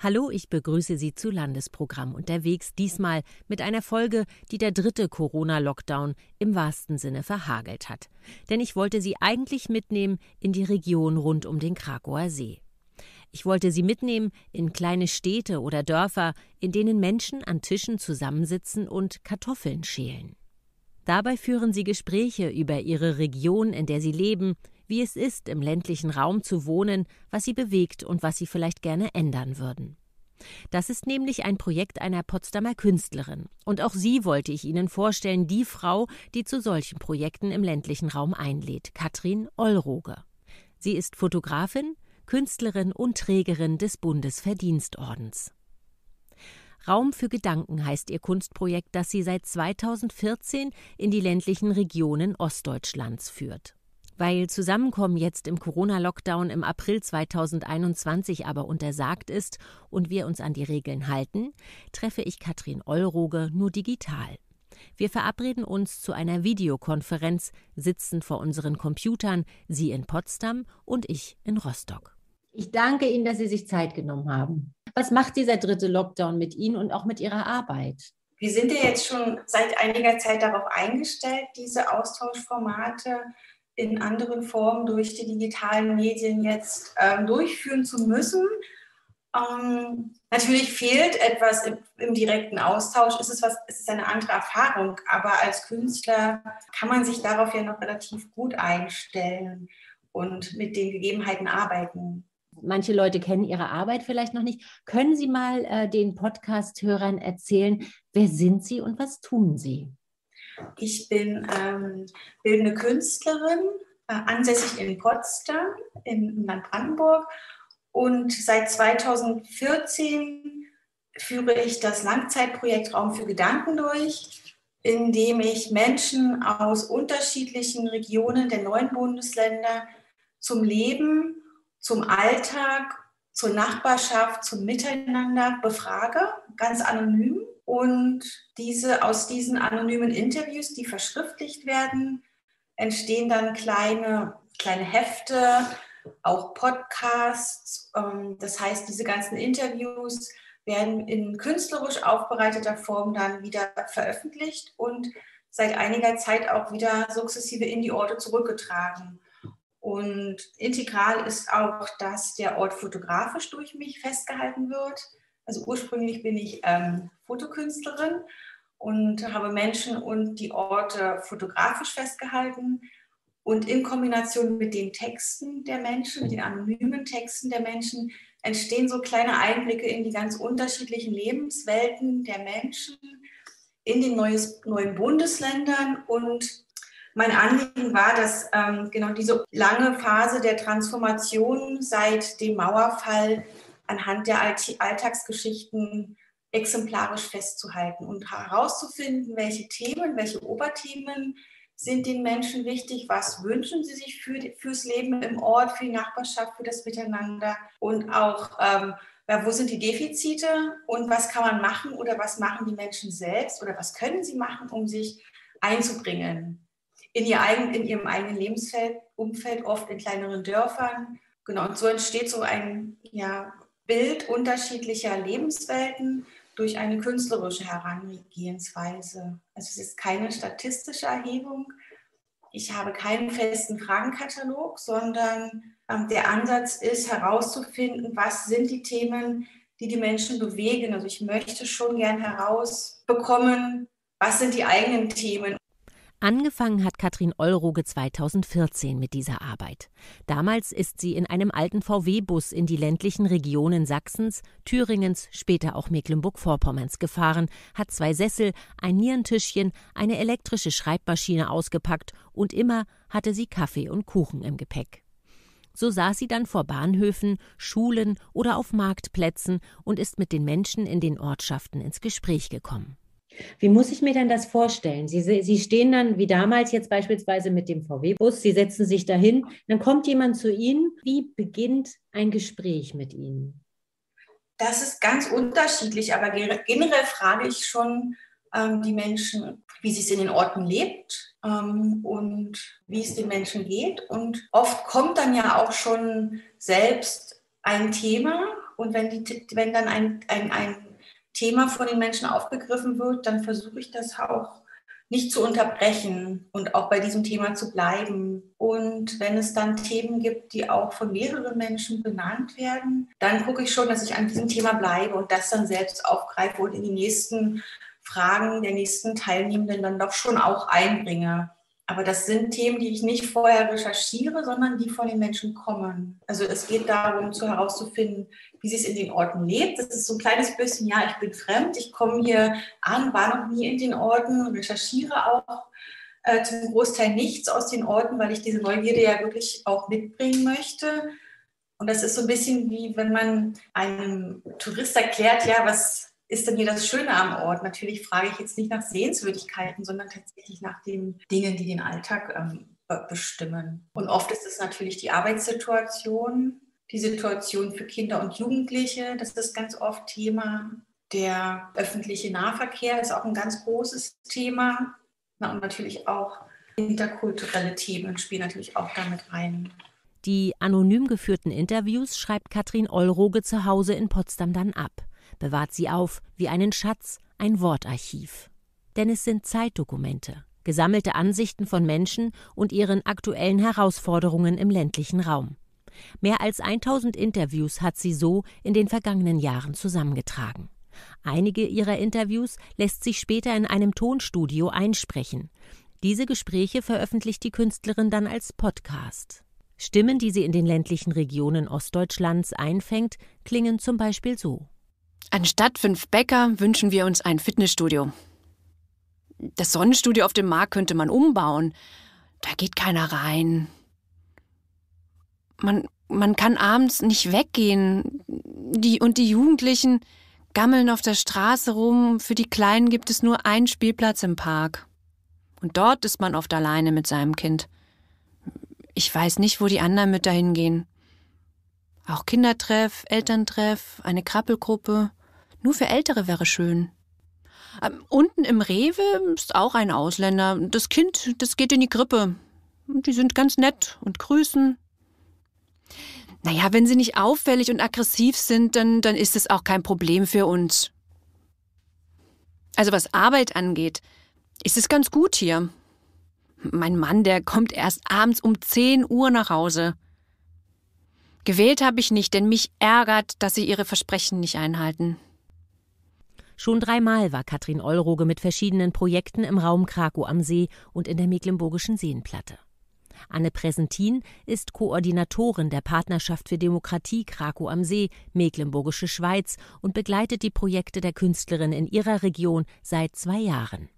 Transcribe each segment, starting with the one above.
Hallo, ich begrüße Sie zu Landesprogramm unterwegs, diesmal mit einer Folge, die der dritte Corona-Lockdown im wahrsten Sinne verhagelt hat. Denn ich wollte Sie eigentlich mitnehmen in die Region rund um den Krakauer See. Ich wollte Sie mitnehmen in kleine Städte oder Dörfer, in denen Menschen an Tischen zusammensitzen und Kartoffeln schälen. Dabei führen Sie Gespräche über Ihre Region, in der Sie leben, wie es ist, im ländlichen Raum zu wohnen, was sie bewegt und was sie vielleicht gerne ändern würden. Das ist nämlich ein Projekt einer Potsdamer Künstlerin. Und auch sie wollte ich Ihnen vorstellen, die Frau, die zu solchen Projekten im ländlichen Raum einlädt, Katrin Ollroge. Sie ist Fotografin, Künstlerin und Trägerin des Bundesverdienstordens. Raum für Gedanken heißt ihr Kunstprojekt, das sie seit 2014 in die ländlichen Regionen Ostdeutschlands führt. Weil Zusammenkommen jetzt im Corona-Lockdown im April 2021 aber untersagt ist und wir uns an die Regeln halten, treffe ich Katrin Eulroge nur digital. Wir verabreden uns zu einer Videokonferenz, sitzen vor unseren Computern, sie in Potsdam und ich in Rostock. Ich danke Ihnen, dass Sie sich Zeit genommen haben. Was macht dieser dritte Lockdown mit Ihnen und auch mit Ihrer Arbeit? Wir sind ja jetzt schon seit einiger Zeit darauf eingestellt, diese Austauschformate in anderen Formen durch die digitalen Medien jetzt ähm, durchführen zu müssen. Ähm, natürlich fehlt etwas im, im, direkten Austausch, es ist, was, es ist eine andere Erfahrung, aber als Künstler kann man sich darauf ja noch relativ gut einstellen und mit den Gegebenheiten arbeiten. Manche Leute kennen Ihre Arbeit vielleicht noch nicht. Können Sie mal äh, den Podcast-Hörern erzählen, wer sind Sie und was tun Sie? Ich bin ähm, bildende Künstlerin, äh, ansässig in Potsdam im Land Brandenburg. Und seit 2014 führe ich das Langzeitprojekt Raum für Gedanken durch, in dem ich Menschen aus unterschiedlichen Regionen der neuen Bundesländer zum Leben, zum Alltag, zur Nachbarschaft, zum Miteinander befrage, ganz anonym und diese, aus diesen anonymen Interviews, die verschriftlicht werden, entstehen dann kleine, kleine Hefte, auch Podcasts. Ähm, das heißt, diese ganzen Interviews werden in künstlerisch aufbereiteter Form dann wieder veröffentlicht und seit einiger Zeit auch wieder sukzessive in die Orte zurückgetragen. Und integral ist auch, dass der Ort fotografisch durch mich festgehalten wird. Also ursprünglich bin ich ähm, Fotokünstlerin und habe Menschen und die Orte fotografisch festgehalten. Und in Kombination mit den Texten der Menschen, mit den anonymen Texten der Menschen, entstehen so kleine Einblicke in die ganz unterschiedlichen Lebenswelten der Menschen in den neues, neuen Bundesländern. Und mein Anliegen war, dass ähm, genau diese lange Phase der Transformation seit dem Mauerfall anhand der Alltagsgeschichten exemplarisch festzuhalten und herauszufinden, welche Themen, welche Oberthemen sind den Menschen wichtig, was wünschen sie sich für, fürs Leben im Ort, für die Nachbarschaft, für das Miteinander und auch, ähm, wo sind die Defizite und was kann man machen oder was machen die Menschen selbst oder was können sie machen, um sich einzubringen in, ihr eigen, in ihrem eigenen Lebensumfeld, oft in kleineren Dörfern. Genau, und so entsteht so ein ja, Bild unterschiedlicher Lebenswelten durch eine künstlerische Herangehensweise. Also es ist keine statistische Erhebung. Ich habe keinen festen Fragenkatalog, sondern ähm, der Ansatz ist herauszufinden, was sind die Themen, die die Menschen bewegen. Also ich möchte schon gern herausbekommen, was sind die eigenen Themen Angefangen hat Katrin Eulroge 2014 mit dieser Arbeit. Damals ist sie in einem alten VW-Bus in die ländlichen Regionen Sachsens, Thüringens, später auch Mecklenburg-Vorpommerns gefahren, hat zwei Sessel, ein Nierentischchen, eine elektrische Schreibmaschine ausgepackt und immer hatte sie Kaffee und Kuchen im Gepäck. So saß sie dann vor Bahnhöfen, Schulen oder auf Marktplätzen und ist mit den Menschen in den Ortschaften ins Gespräch gekommen. Wie muss ich mir denn das vorstellen? Sie, Sie stehen dann wie damals jetzt beispielsweise mit dem VW-Bus, Sie setzen sich dahin, dann kommt jemand zu Ihnen. Wie beginnt ein Gespräch mit Ihnen? Das ist ganz unterschiedlich, aber generell frage ich schon ähm, die Menschen, wie es in den Orten lebt ähm, und wie es den Menschen geht. Und oft kommt dann ja auch schon selbst ein Thema Und wenn, die, wenn dann ein, ein, ein Thema von den Menschen aufgegriffen wird, dann versuche ich das auch nicht zu unterbrechen und auch bei diesem Thema zu bleiben. Und wenn es dann Themen gibt, die auch von mehreren Menschen benannt werden, dann gucke ich schon, dass ich an diesem Thema bleibe und das dann selbst aufgreife und in die nächsten Fragen der nächsten Teilnehmenden dann doch schon auch einbringe. Aber das sind Themen, die ich nicht vorher recherchiere, sondern die von den Menschen kommen. Also es geht darum, zu herauszufinden, wie sie es in den Orten lebt. Das ist so ein kleines bisschen, ja, ich bin fremd, ich komme hier an, war noch nie in den Orten, recherchiere auch äh, zum Großteil nichts aus den Orten, weil ich diese Neugierde ja wirklich auch mitbringen möchte. Und das ist so ein bisschen wie, wenn man einem Tourist erklärt, ja, was ist denn hier das Schöne am Ort? Natürlich frage ich jetzt nicht nach Sehenswürdigkeiten, sondern tatsächlich nach den Dingen, die den Alltag ähm, bestimmen. Und oft ist es natürlich die Arbeitssituation, die Situation für Kinder und Jugendliche, das ist ganz oft Thema. Der öffentliche Nahverkehr ist auch ein ganz großes Thema. Na, und natürlich auch interkulturelle Themen spielen natürlich auch damit rein. Die anonym geführten Interviews schreibt Katrin Eulroge zu Hause in Potsdam dann ab bewahrt sie auf wie einen Schatz, ein Wortarchiv. Denn es sind Zeitdokumente, gesammelte Ansichten von Menschen und ihren aktuellen Herausforderungen im ländlichen Raum. Mehr als 1000 Interviews hat sie so in den vergangenen Jahren zusammengetragen. Einige ihrer Interviews lässt sich später in einem Tonstudio einsprechen. Diese Gespräche veröffentlicht die Künstlerin dann als Podcast. Stimmen, die sie in den ländlichen Regionen Ostdeutschlands einfängt, klingen zum Beispiel so. Anstatt fünf Bäcker wünschen wir uns ein Fitnessstudio. Das Sonnenstudio auf dem Markt könnte man umbauen. Da geht keiner rein. Man, man kann abends nicht weggehen. Die, und die Jugendlichen gammeln auf der Straße rum. Für die Kleinen gibt es nur einen Spielplatz im Park. Und dort ist man oft alleine mit seinem Kind. Ich weiß nicht, wo die anderen mit dahin gehen. Auch Kindertreff, Elterntreff, eine Krabbelgruppe. Nur für Ältere wäre schön. Ähm, unten im Rewe ist auch ein Ausländer. Das Kind, das geht in die Krippe. Die sind ganz nett und grüßen. Naja, wenn sie nicht auffällig und aggressiv sind, dann, dann ist es auch kein Problem für uns. Also was Arbeit angeht, ist es ganz gut hier. Mein Mann, der kommt erst abends um 10 Uhr nach Hause. Gewählt habe ich nicht, denn mich ärgert, dass sie ihre Versprechen nicht einhalten. Schon dreimal war Katrin Eulroge mit verschiedenen Projekten im Raum Krakow am See und in der Mecklenburgischen Seenplatte. Anne Präsentin ist Koordinatorin der Partnerschaft für Demokratie Krakow am See, Mecklenburgische Schweiz und begleitet die Projekte der Künstlerin in ihrer Region seit zwei Jahren.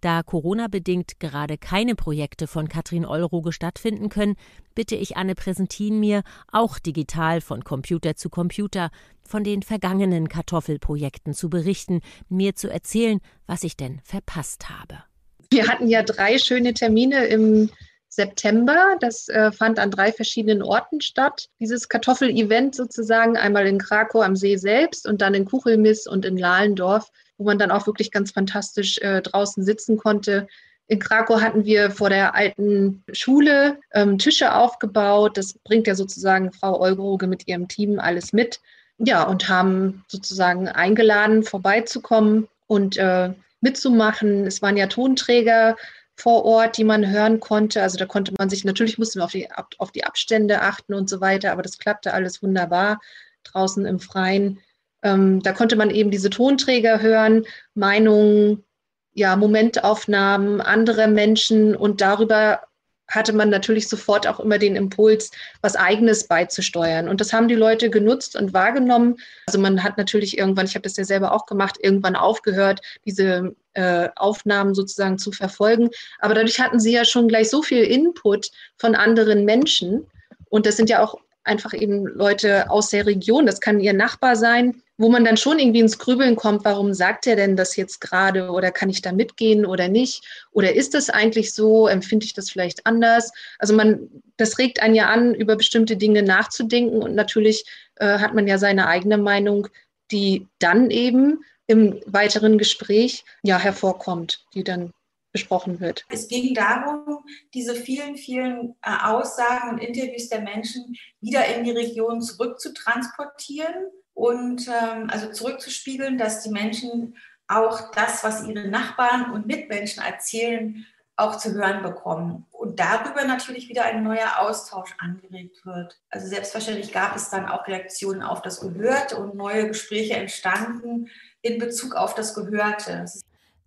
Da Corona-bedingt gerade keine Projekte von Katrin Eulroge stattfinden können, bitte ich Anne Präsentin mir, auch digital von Computer zu Computer, von den vergangenen Kartoffelprojekten zu berichten, mir zu erzählen, was ich denn verpasst habe. Wir hatten ja drei schöne Termine im September. Das äh, fand an drei verschiedenen Orten statt. Dieses Kartoffel-Event sozusagen einmal in Krakow am See selbst und dann in Kuchelmiss und in Lahlendorf wo man dann auch wirklich ganz fantastisch äh, draußen sitzen konnte. In Krakow hatten wir vor der alten Schule ähm, Tische aufgebaut. Das bringt ja sozusagen Frau Olgroge mit ihrem Team alles mit. Ja, und haben sozusagen eingeladen, vorbeizukommen und äh, mitzumachen. Es waren ja Tonträger vor Ort, die man hören konnte. Also da konnte man sich, natürlich mussten wir auf die, auf die Abstände achten und so weiter, aber das klappte alles wunderbar draußen im Freien. Ähm, da konnte man eben diese Tonträger hören, Meinungen, ja, Momentaufnahmen anderer Menschen und darüber hatte man natürlich sofort auch immer den Impuls, was Eigenes beizusteuern. Und das haben die Leute genutzt und wahrgenommen. Also man hat natürlich irgendwann, ich habe das ja selber auch gemacht, irgendwann aufgehört, diese äh, Aufnahmen sozusagen zu verfolgen. Aber dadurch hatten sie ja schon gleich so viel Input von anderen Menschen. Und das sind ja auch einfach eben Leute aus der Region. Das kann ihr Nachbar sein wo man dann schon irgendwie ins Grübeln kommt, warum sagt er denn das jetzt gerade oder kann ich da mitgehen oder nicht? Oder ist das eigentlich so? Empfinde ich das vielleicht anders? Also man, das regt einen ja an, über bestimmte Dinge nachzudenken und natürlich äh, hat man ja seine eigene Meinung, die dann eben im weiteren Gespräch ja hervorkommt, die dann besprochen wird. Es ging darum, diese vielen, vielen äh, Aussagen und Interviews der Menschen wieder in die Region zurückzutransportieren und ähm, also zurückzuspiegeln, dass die Menschen auch das, was ihre Nachbarn und Mitmenschen erzählen, auch zu hören bekommen. Und darüber natürlich wieder ein neuer Austausch angeregt wird. Also selbstverständlich gab es dann auch Reaktionen auf das Gehörte und neue Gespräche entstanden in Bezug auf das Gehörte.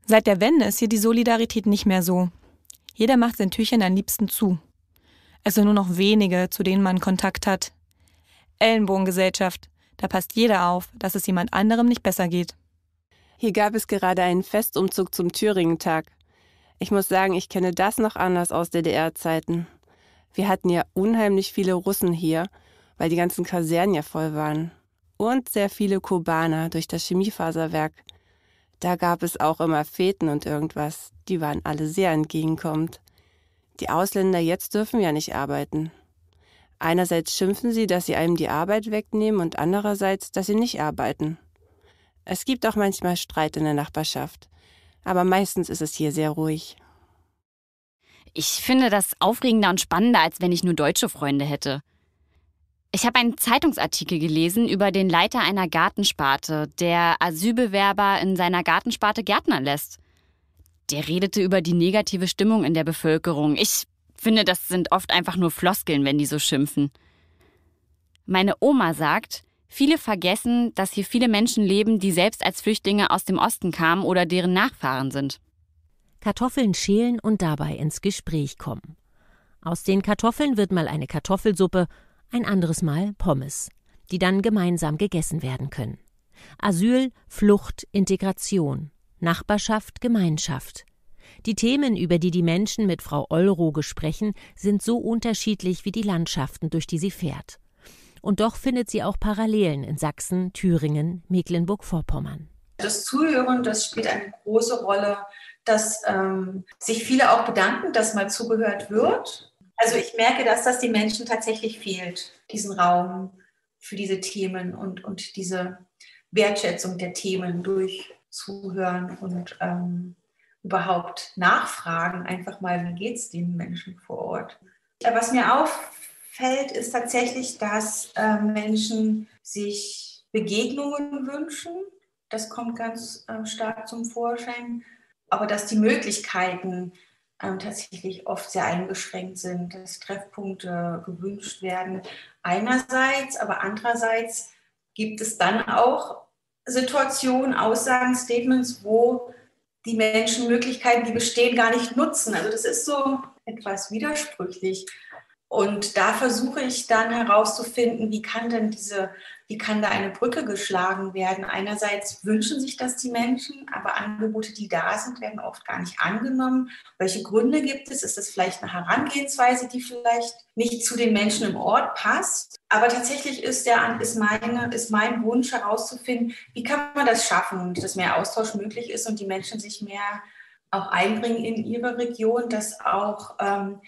Seit der Wende ist hier die Solidarität nicht mehr so. Jeder macht sein Türchen am liebsten zu. Es sind nur noch wenige, zu denen man Kontakt hat. Ellenbogengesellschaft. Da passt jeder auf, dass es jemand anderem nicht besser geht. Hier gab es gerade einen Festumzug zum Thüringen-Tag. Ich muss sagen, ich kenne das noch anders aus DDR-Zeiten. Wir hatten ja unheimlich viele Russen hier, weil die ganzen Kasernen ja voll waren. Und sehr viele Kubaner durch das Chemiefaserwerk. Da gab es auch immer Feten und irgendwas. Die waren alle sehr entgegenkommend. Die Ausländer jetzt dürfen ja nicht arbeiten. Einerseits schimpfen sie, dass sie einem die Arbeit wegnehmen und andererseits, dass sie nicht arbeiten. Es gibt auch manchmal Streit in der Nachbarschaft aber meistens ist es hier sehr ruhig. Ich finde das aufregender und spannender, als wenn ich nur deutsche Freunde hätte. Ich habe einen Zeitungsartikel gelesen über den Leiter einer Gartensparte, der Asylbewerber in seiner Gartensparte gärtnern lässt. Der redete über die negative Stimmung in der Bevölkerung. Ich finde, das sind oft einfach nur Floskeln, wenn die so schimpfen. Meine Oma sagt, Viele vergessen, dass hier viele Menschen leben, die selbst als Flüchtlinge aus dem Osten kamen oder deren Nachfahren sind. Kartoffeln schälen und dabei ins Gespräch kommen. Aus den Kartoffeln wird mal eine Kartoffelsuppe, ein anderes Mal Pommes, die dann gemeinsam gegessen werden können. Asyl, Flucht, Integration, Nachbarschaft, Gemeinschaft. Die Themen, über die die Menschen mit Frau Olroge sprechen, sind so unterschiedlich wie die Landschaften, durch die sie fährt. Und doch findet sie auch Parallelen in Sachsen, Thüringen, Mecklenburg-Vorpommern. Das Zuhören, das spielt eine große Rolle, dass ähm, sich viele auch bedanken, dass mal zugehört wird. Also ich merke, dass das den Menschen tatsächlich fehlt, diesen Raum für diese Themen und, und diese Wertschätzung der Themen durch Zuhören und ähm, überhaupt nachfragen, einfach mal, wie geht es den Menschen vor Ort. Was mir auf, fällt, ist tatsächlich, dass äh, Menschen sich Begegnungen wünschen. Das kommt ganz äh, stark zum Vorschein. Aber dass die Möglichkeiten äh, tatsächlich oft sehr eingeschränkt sind, dass Treffpunkte gewünscht werden. Einerseits, aber andererseits gibt es dann auch Situationen, Aussagen, Statements, wo die Menschen Möglichkeiten, die bestehen, gar nicht nutzen. Also das ist so etwas widersprüchlich. Und da versuche ich dann herauszufinden, wie kann denn diese, wie kann da eine Brücke geschlagen werden? Einerseits wünschen sich das die Menschen, aber Angebote, die da sind, werden oft gar nicht angenommen. Welche Gründe gibt es? Ist das vielleicht eine Herangehensweise, die vielleicht nicht zu den Menschen im Ort passt? Aber tatsächlich ist, der, ist, meine, ist mein Wunsch herauszufinden, wie kann man das schaffen, dass mehr Austausch möglich ist und die Menschen sich mehr auch einbringen in ihre Region, dass auch ähm,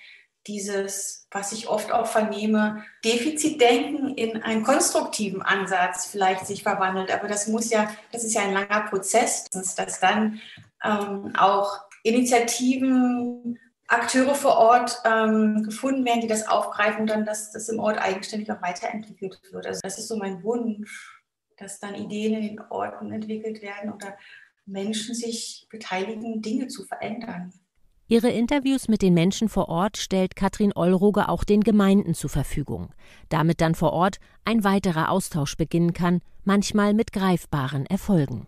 dieses, was ich oft auch vernehme, Defizitdenken in einen konstruktiven Ansatz vielleicht sich verwandelt. Aber das muss ja, das ist ja ein langer Prozess, dass dann ähm, auch Initiativen, Akteure vor Ort ähm, gefunden werden, die das aufgreifen und dann, dass das im Ort eigenständig auch weiterentwickelt wird. Also das ist so mein Wunsch, dass dann Ideen in den Orten entwickelt werden oder Menschen sich beteiligen, Dinge zu verändern. Ihre Interviews mit den Menschen vor Ort stellt Katrin Olroge auch den Gemeinden zur Verfügung, damit dann vor Ort ein weiterer Austausch beginnen kann, manchmal mit greifbaren Erfolgen.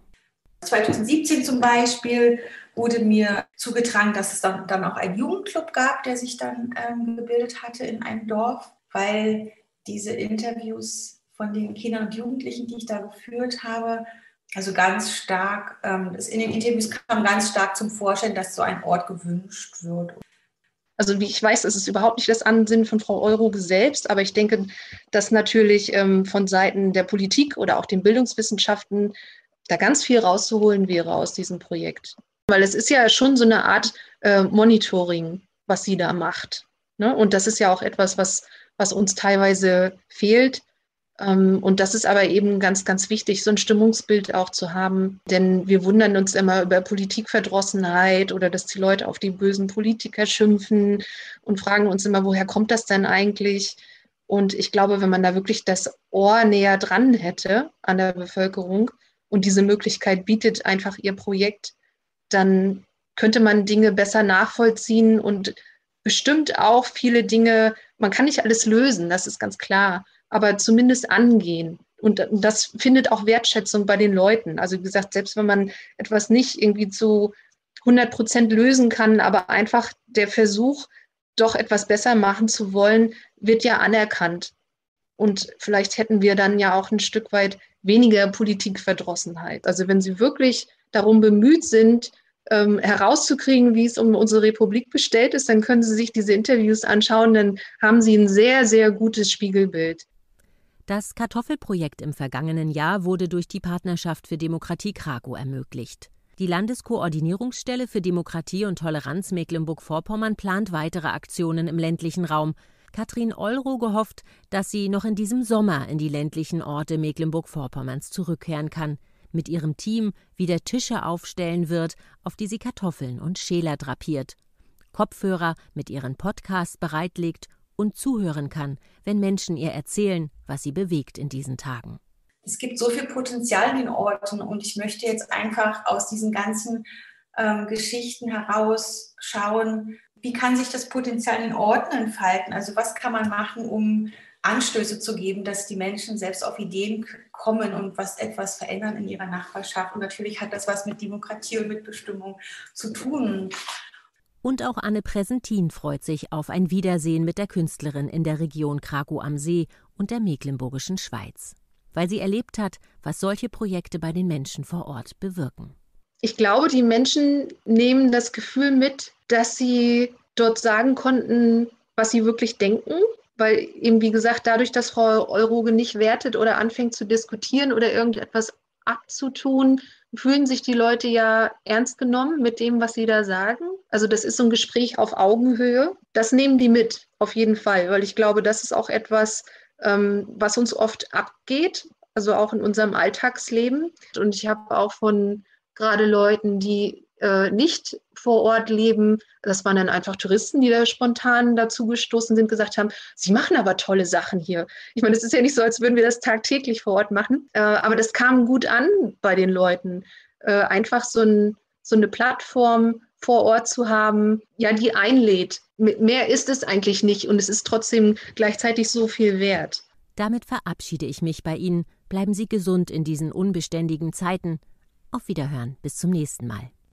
2017 zum Beispiel wurde mir zugetragen, dass es dann, dann auch einen Jugendclub gab, der sich dann ähm, gebildet hatte in einem Dorf, weil diese Interviews von den Kindern und Jugendlichen, die ich da geführt habe, also ganz stark, ähm, in den Interviews kam ganz stark zum Vorschein, dass so ein Ort gewünscht wird. Also wie ich weiß, ist es überhaupt nicht das Ansinnen von Frau Euroge selbst, aber ich denke, dass natürlich ähm, von Seiten der Politik oder auch den Bildungswissenschaften da ganz viel rauszuholen wäre aus diesem Projekt. Weil es ist ja schon so eine Art äh, Monitoring, was sie da macht. Ne? Und das ist ja auch etwas, was, was uns teilweise fehlt und das ist aber eben ganz, ganz wichtig, so ein Stimmungsbild auch zu haben. Denn wir wundern uns immer über Politikverdrossenheit oder dass die Leute auf die bösen Politiker schimpfen und fragen uns immer, woher kommt das denn eigentlich? Und ich glaube, wenn man da wirklich das Ohr näher dran hätte an der Bevölkerung und diese Möglichkeit bietet einfach ihr Projekt, dann könnte man Dinge besser nachvollziehen und bestimmt auch viele Dinge, man kann nicht alles lösen, das ist ganz klar, aber zumindest angehen. Und das findet auch Wertschätzung bei den Leuten. Also wie gesagt, selbst wenn man etwas nicht irgendwie zu 100 Prozent lösen kann, aber einfach der Versuch, doch etwas besser machen zu wollen, wird ja anerkannt. Und vielleicht hätten wir dann ja auch ein Stück weit weniger Politikverdrossenheit. Also wenn Sie wirklich darum bemüht sind, ähm, herauszukriegen, wie es um unsere Republik bestellt ist, dann können Sie sich diese Interviews anschauen, dann haben Sie ein sehr, sehr gutes Spiegelbild. Das Kartoffelprojekt im vergangenen Jahr wurde durch die Partnerschaft für Demokratie Krakow ermöglicht. Die Landeskoordinierungsstelle für Demokratie und Toleranz Mecklenburg-Vorpommern plant weitere Aktionen im ländlichen Raum. Katrin Euro hofft, dass sie noch in diesem Sommer in die ländlichen Orte Mecklenburg-Vorpommerns zurückkehren kann, mit ihrem Team wieder Tische aufstellen wird, auf die sie Kartoffeln und Schäler drapiert, Kopfhörer mit ihren Podcasts bereitlegt und zuhören kann, wenn Menschen ihr erzählen, was sie bewegt in diesen Tagen es gibt so viel Potenzial in den Orten und ich möchte jetzt einfach aus diesen ganzen ähm, Geschichten heraus schauen, wie kann sich das Potenzial in den Orten entfalten? Also was kann man machen, um Anstöße zu geben, dass die Menschen selbst auf Ideen kommen und was etwas verändern in ihrer Nachbarschaft. Und natürlich hat das was mit Demokratie und Mitbestimmung zu tun. Und auch Anne Präsentin freut sich auf ein Wiedersehen mit der Künstlerin in der Region Krakow am See und der Mecklenburgischen Schweiz weil sie erlebt hat, was solche Projekte bei den Menschen vor Ort bewirken. Ich glaube, die Menschen nehmen das Gefühl mit, dass sie dort sagen konnten, was sie wirklich denken, weil eben, wie gesagt, dadurch, dass Frau Euroge nicht wertet oder anfängt zu diskutieren oder irgendetwas abzutun, fühlen sich die Leute ja ernst genommen mit dem, was sie da sagen. Also das ist so ein Gespräch auf Augenhöhe. Das nehmen die mit, auf jeden Fall, weil ich glaube, das ist auch etwas, ähm, was uns oft abgeht, also auch in unserem Alltagsleben. Und ich habe auch von gerade Leuten, die äh, nicht vor Ort leben, das waren dann einfach Touristen, die da spontan dazu gestoßen sind, gesagt haben, sie machen aber tolle Sachen hier. Ich meine, es ist ja nicht so, als würden wir das tagtäglich vor Ort machen, äh, aber das kam gut an bei den Leuten. Äh, einfach so, ein, so eine Plattform vor Ort zu haben, ja, die einlädt. Mehr ist es eigentlich nicht und es ist trotzdem gleichzeitig so viel wert. Damit verabschiede ich mich bei Ihnen. Bleiben Sie gesund in diesen unbeständigen Zeiten. Auf Wiederhören, bis zum nächsten Mal.